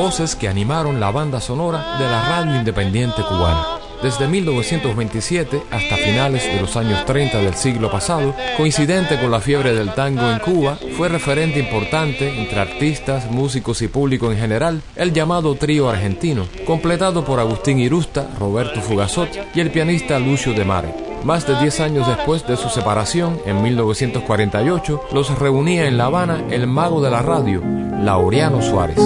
Voces que animaron la banda sonora de la radio independiente cubana. Desde 1927 hasta finales de los años 30 del siglo pasado, coincidente con la fiebre del tango en Cuba, fue referente importante entre artistas, músicos y público en general, el llamado trío argentino, completado por Agustín Irusta, Roberto Fugazot y el pianista Lucio de Mare. Más de 10 años después de su separación, en 1948, los reunía en La Habana el mago de la radio, Laureano Suárez.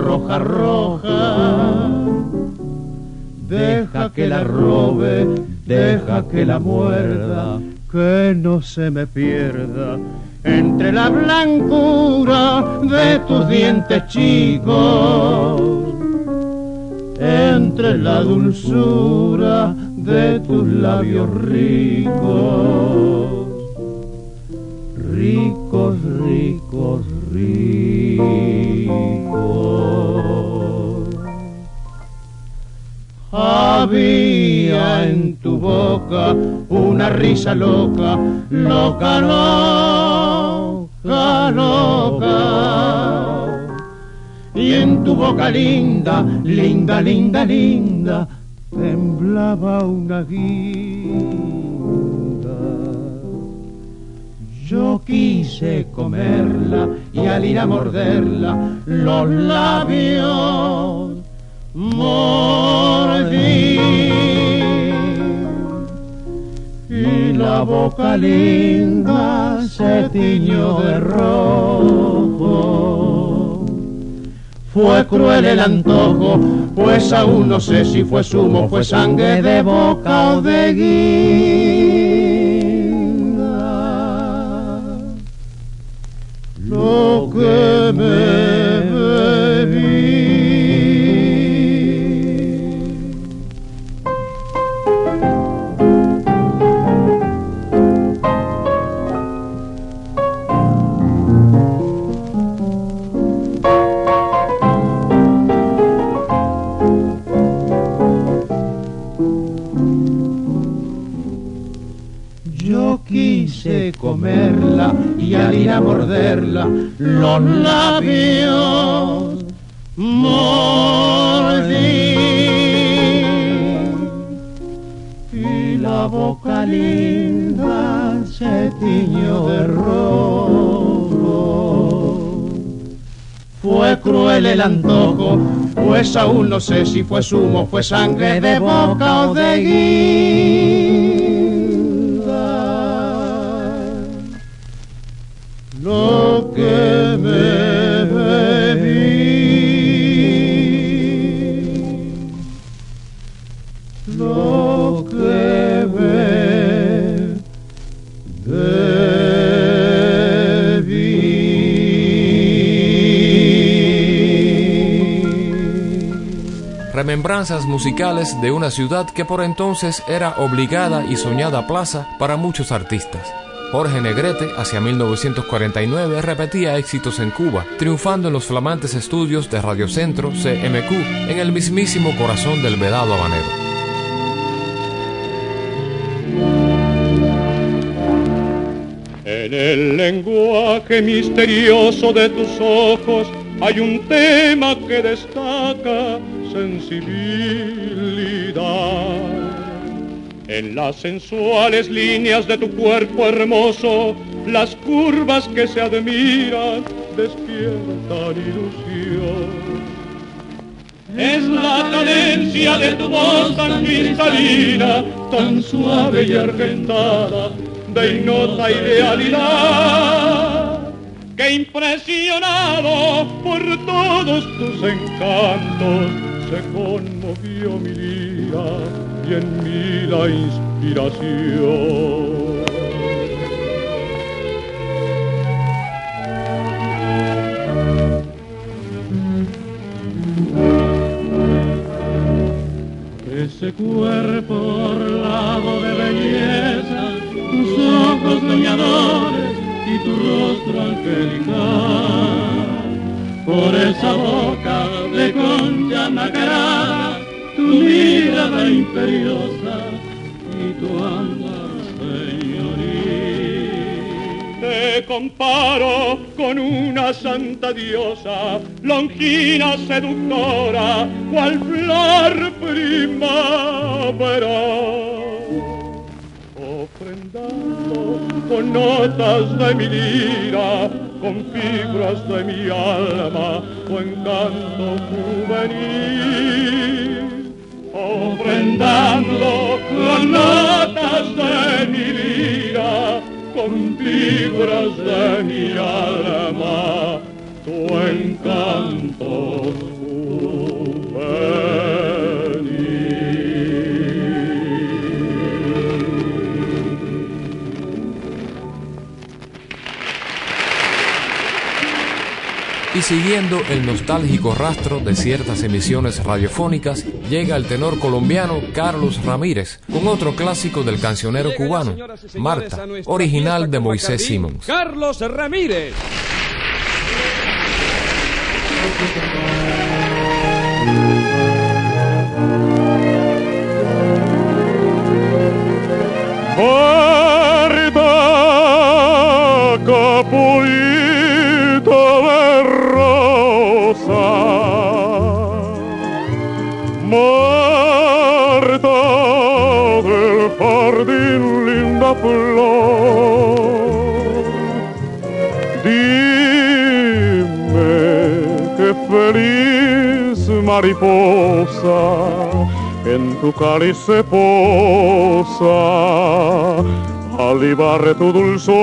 Roja, roja. Deja que la robe, deja que la muerda, que no se me pierda entre la blancura de tus dientes chicos, entre la dulzura de tus labios ricos, ricos, ricos, ricos. Había en tu boca una risa loca, loca, loca, loca. Y en tu boca linda, linda, linda, linda, temblaba una guinda. Yo quise comerla y al ir a morderla, los labios mordí y la boca linda se tiñó de rojo. Fue cruel el antojo, pues aún no sé si fue zumo, fue sangre de boca o de guinda. Lo que me bebí. Y al a morderla los labios mordí y la boca linda se tiñó de rojo. Fue cruel el antojo, pues aún no sé si fue zumo, fue sangre de boca o de guinda. Remembranzas musicales de una ciudad que por entonces era obligada y soñada plaza para muchos artistas. Jorge Negrete, hacia 1949, repetía éxitos en Cuba, triunfando en los flamantes estudios de Radio Centro, CMQ, en el mismísimo corazón del vedado habanero. En el lenguaje misterioso de tus ojos hay un tema que destaca sensibilidad. En las sensuales líneas de tu cuerpo hermoso, las curvas que se admiran despiertan ilusión. Es la cadencia de tu voz tan cristalina, tan suave y argentada, de ignota idealidad, que impresionado por todos tus encantos, se conmovió mi vida y en mí la inspiración. Comparo con una santa diosa, longina seductora, cual flor primavera. Ofrendando con notas de mi lira, con fibras de mi alma, tu encanto juvenil. Ofrendando con notas con fibras de mi alma, tu encanto siguiendo el nostálgico rastro de ciertas emisiones radiofónicas, llega el tenor colombiano Carlos Ramírez con otro clásico del cancionero cubano, Marta, original de Moisés Simons. Carlos Ramírez. Mariposa en tu cáliz se posa, alibarre tu dulzor.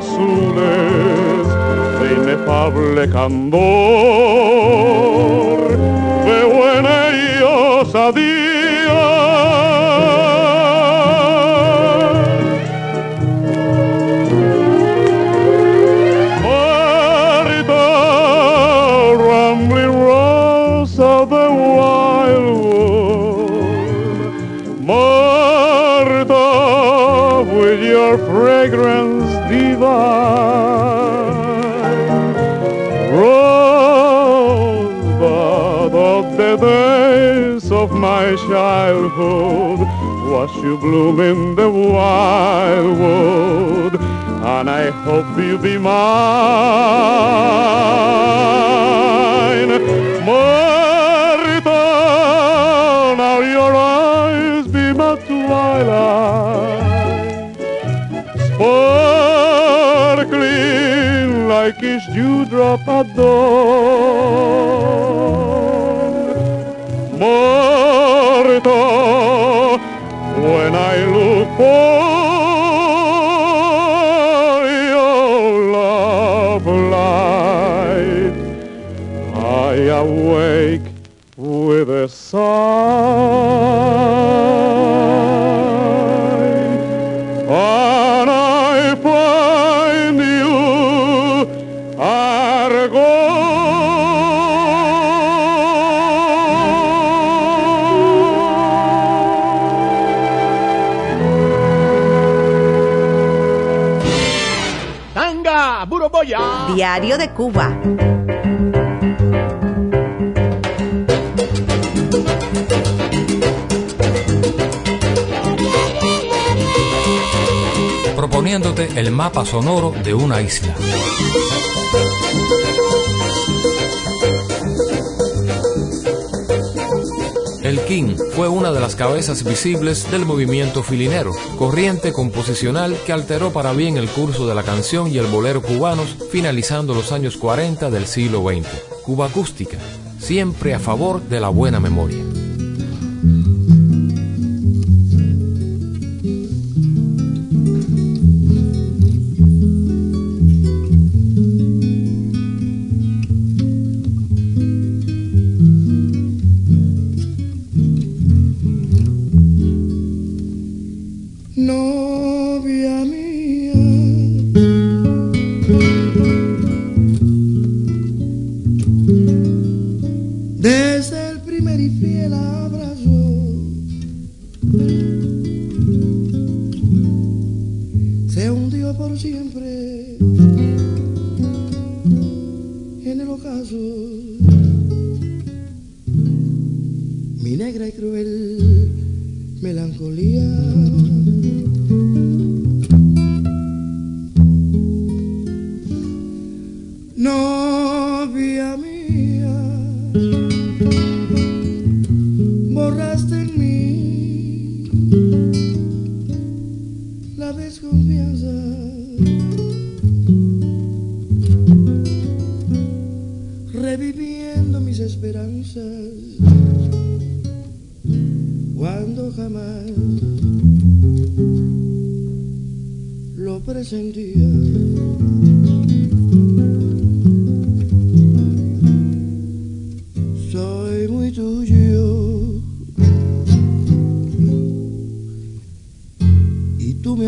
Azules de inefable candor, veo en ellos a Marta, my childhood, watch you bloom in the wildwood, and I hope you'll be mine. Marta, now your eyes be my twilight, sparkling like each dewdrop at dawn. For your love light, I awake with a sigh, Diario de Cuba. proponiéndote el mapa sonoro de una isla. El King fue una de las cabezas visibles del movimiento filinero, corriente composicional que alteró para bien el curso de la canción y el bolero cubanos, finalizando los años 40 del siglo XX. Cuba Acústica, siempre a favor de la buena memoria.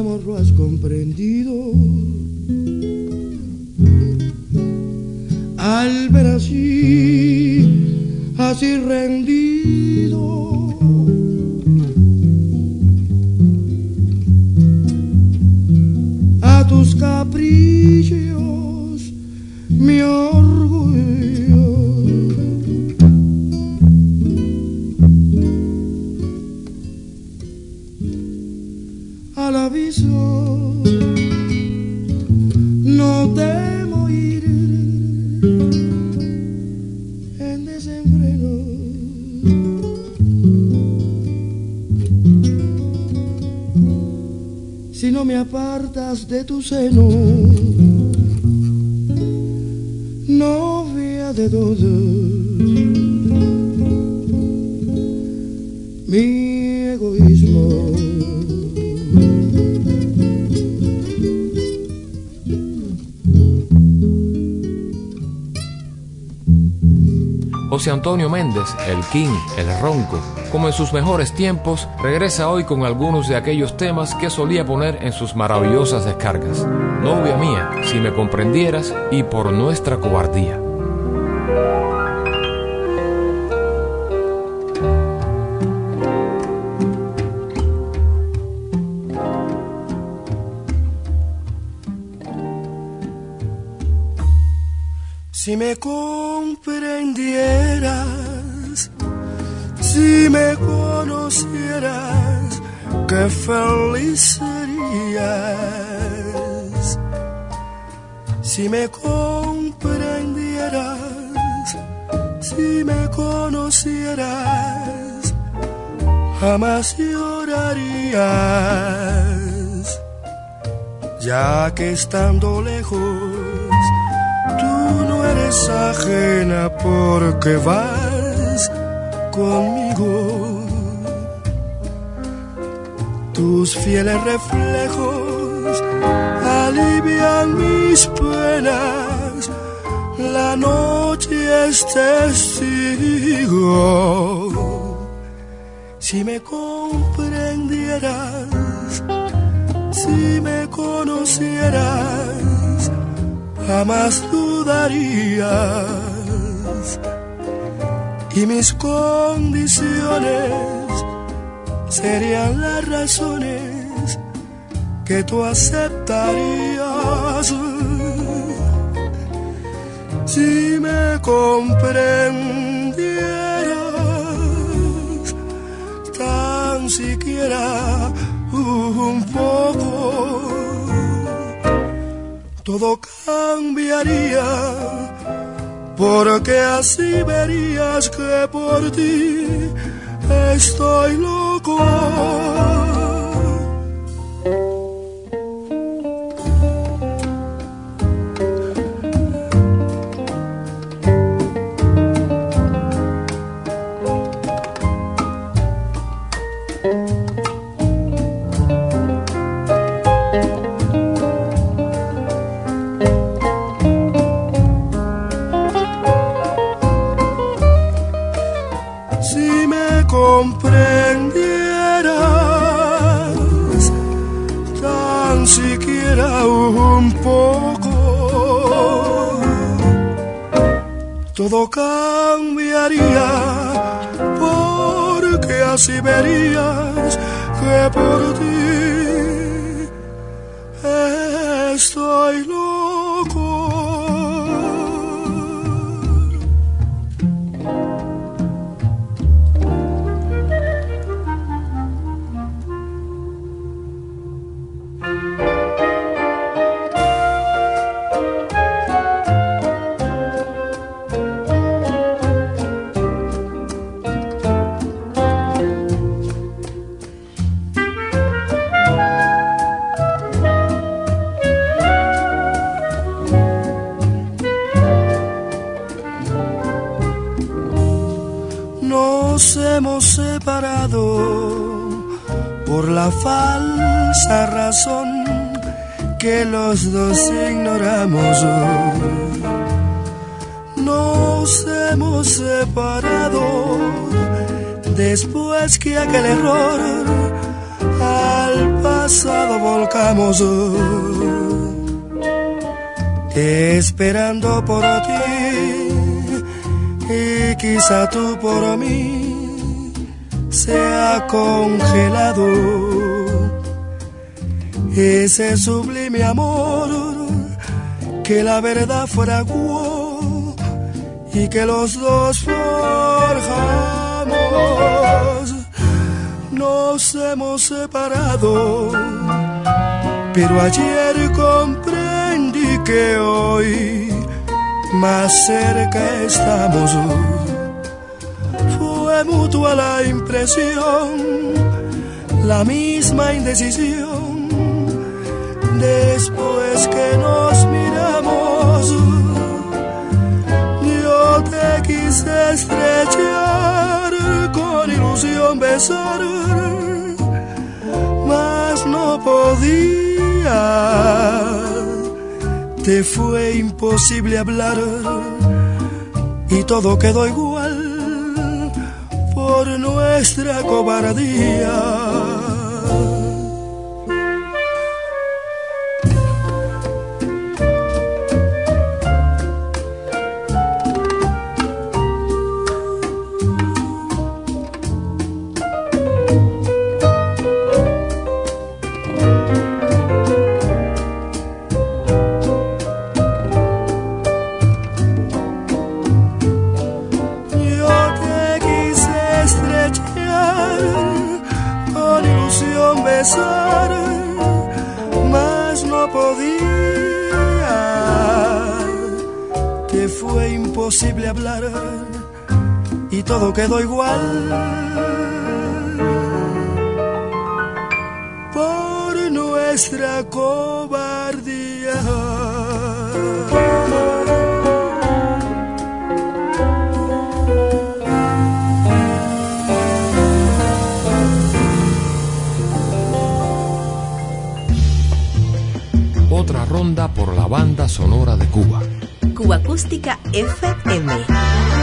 amor lo has comprendido. Al ver así, así rendido de tu seno, novia de todo mi Antonio Méndez, el King, el Ronco, como en sus mejores tiempos, regresa hoy con algunos de aquellos temas que solía poner en sus maravillosas descargas. Novia mía, si me comprendieras y por nuestra cobardía. Si me si me conocieras, qué feliz serías. Si me comprendieras, si me conocieras, jamás llorarías, ya que estando lejos no eres ajena porque vas conmigo. Tus fieles reflejos alivian mis penas. La noche es testigo. Si me comprendieras, si me conocieras, jamás dudarías y mis condiciones serían las razones que tú aceptarías. Si me comprendieras tan siquiera un poco todo cambiaría porque así verías que por ti estoy loco. Falsa razón que los dos ignoramos. Nos hemos separado después que aquel error al pasado volcamos. Esperando por ti y quizá tú por mí se ha congelado ese sublime amor que la verdad fraguó y que los dos forjamos nos hemos separado pero ayer comprendí que hoy más cerca estamos. Fue mutua la impresión, la misma indecisión. Después que nos miramos, yo te quise estrechar con ilusión besar, mas no podía te fue imposible hablar y todo quedó igual por nuestra cobardía. Quedó igual. Por nuestra cobardía. Otra ronda por la banda sonora de Cuba. Cuba Acústica FM.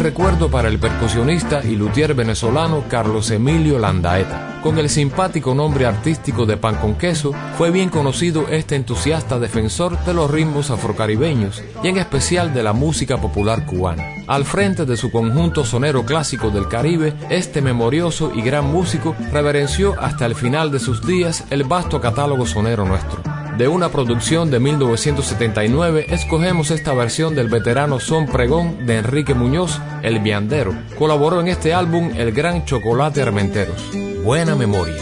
Recuerdo para el percusionista y luthier venezolano Carlos Emilio Landaeta. Con el simpático nombre artístico de Pan con Queso, fue bien conocido este entusiasta defensor de los ritmos afrocaribeños y en especial de la música popular cubana. Al frente de su conjunto sonero clásico del Caribe, este memorioso y gran músico reverenció hasta el final de sus días el vasto catálogo sonero nuestro. De una producción de 1979 escogemos esta versión del veterano son pregón de Enrique Muñoz, El Viandero. Colaboró en este álbum el gran Chocolate Armenteros. Buena memoria.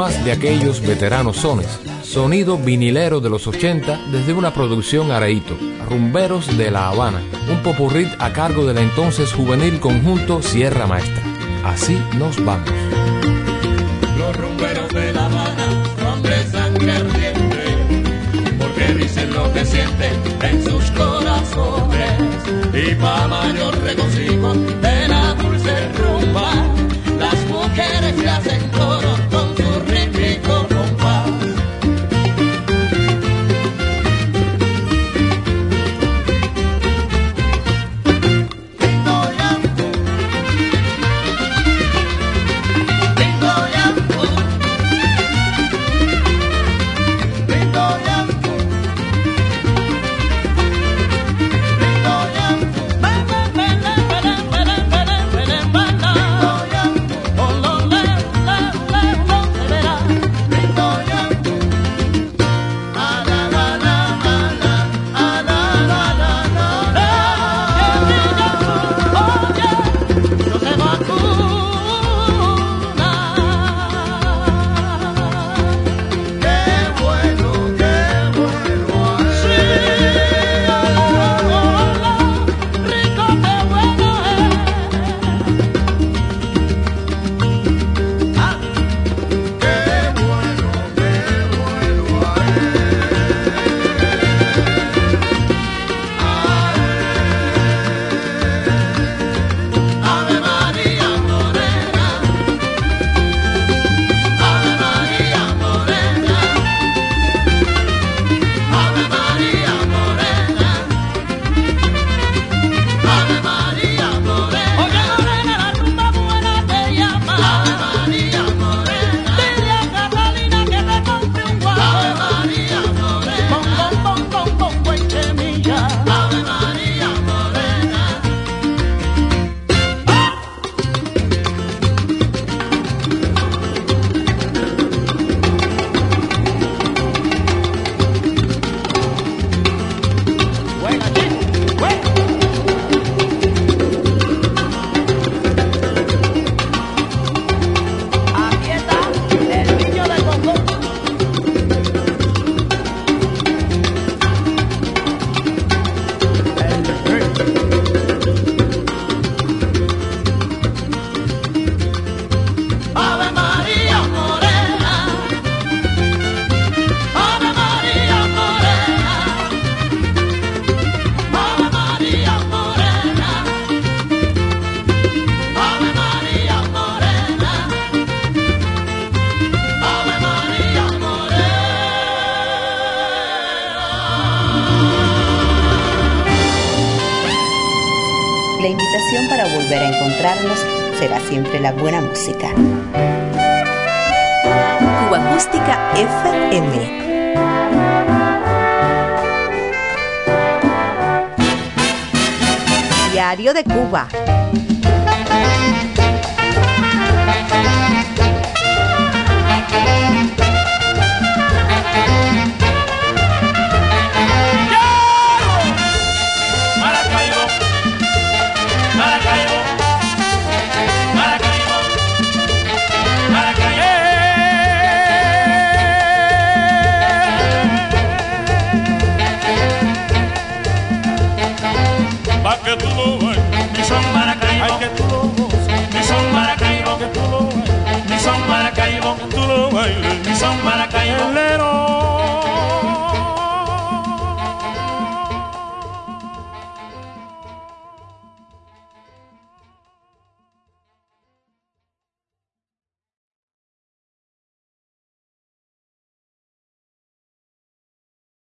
más de aquellos veteranos sones. Sonido vinilero de los 80 desde una producción Areito, Rumberos de La Habana, un popurrit a cargo del entonces juvenil conjunto Sierra Maestra. Así nos vamos. Los rumberos de La Habana son de sangre ardiente, porque dicen lo que sienten en sus corazones. Y para mayor regocijo de la dulce rumba, las mujeres se hacen Diario de Cuba. tú lo bailes, son.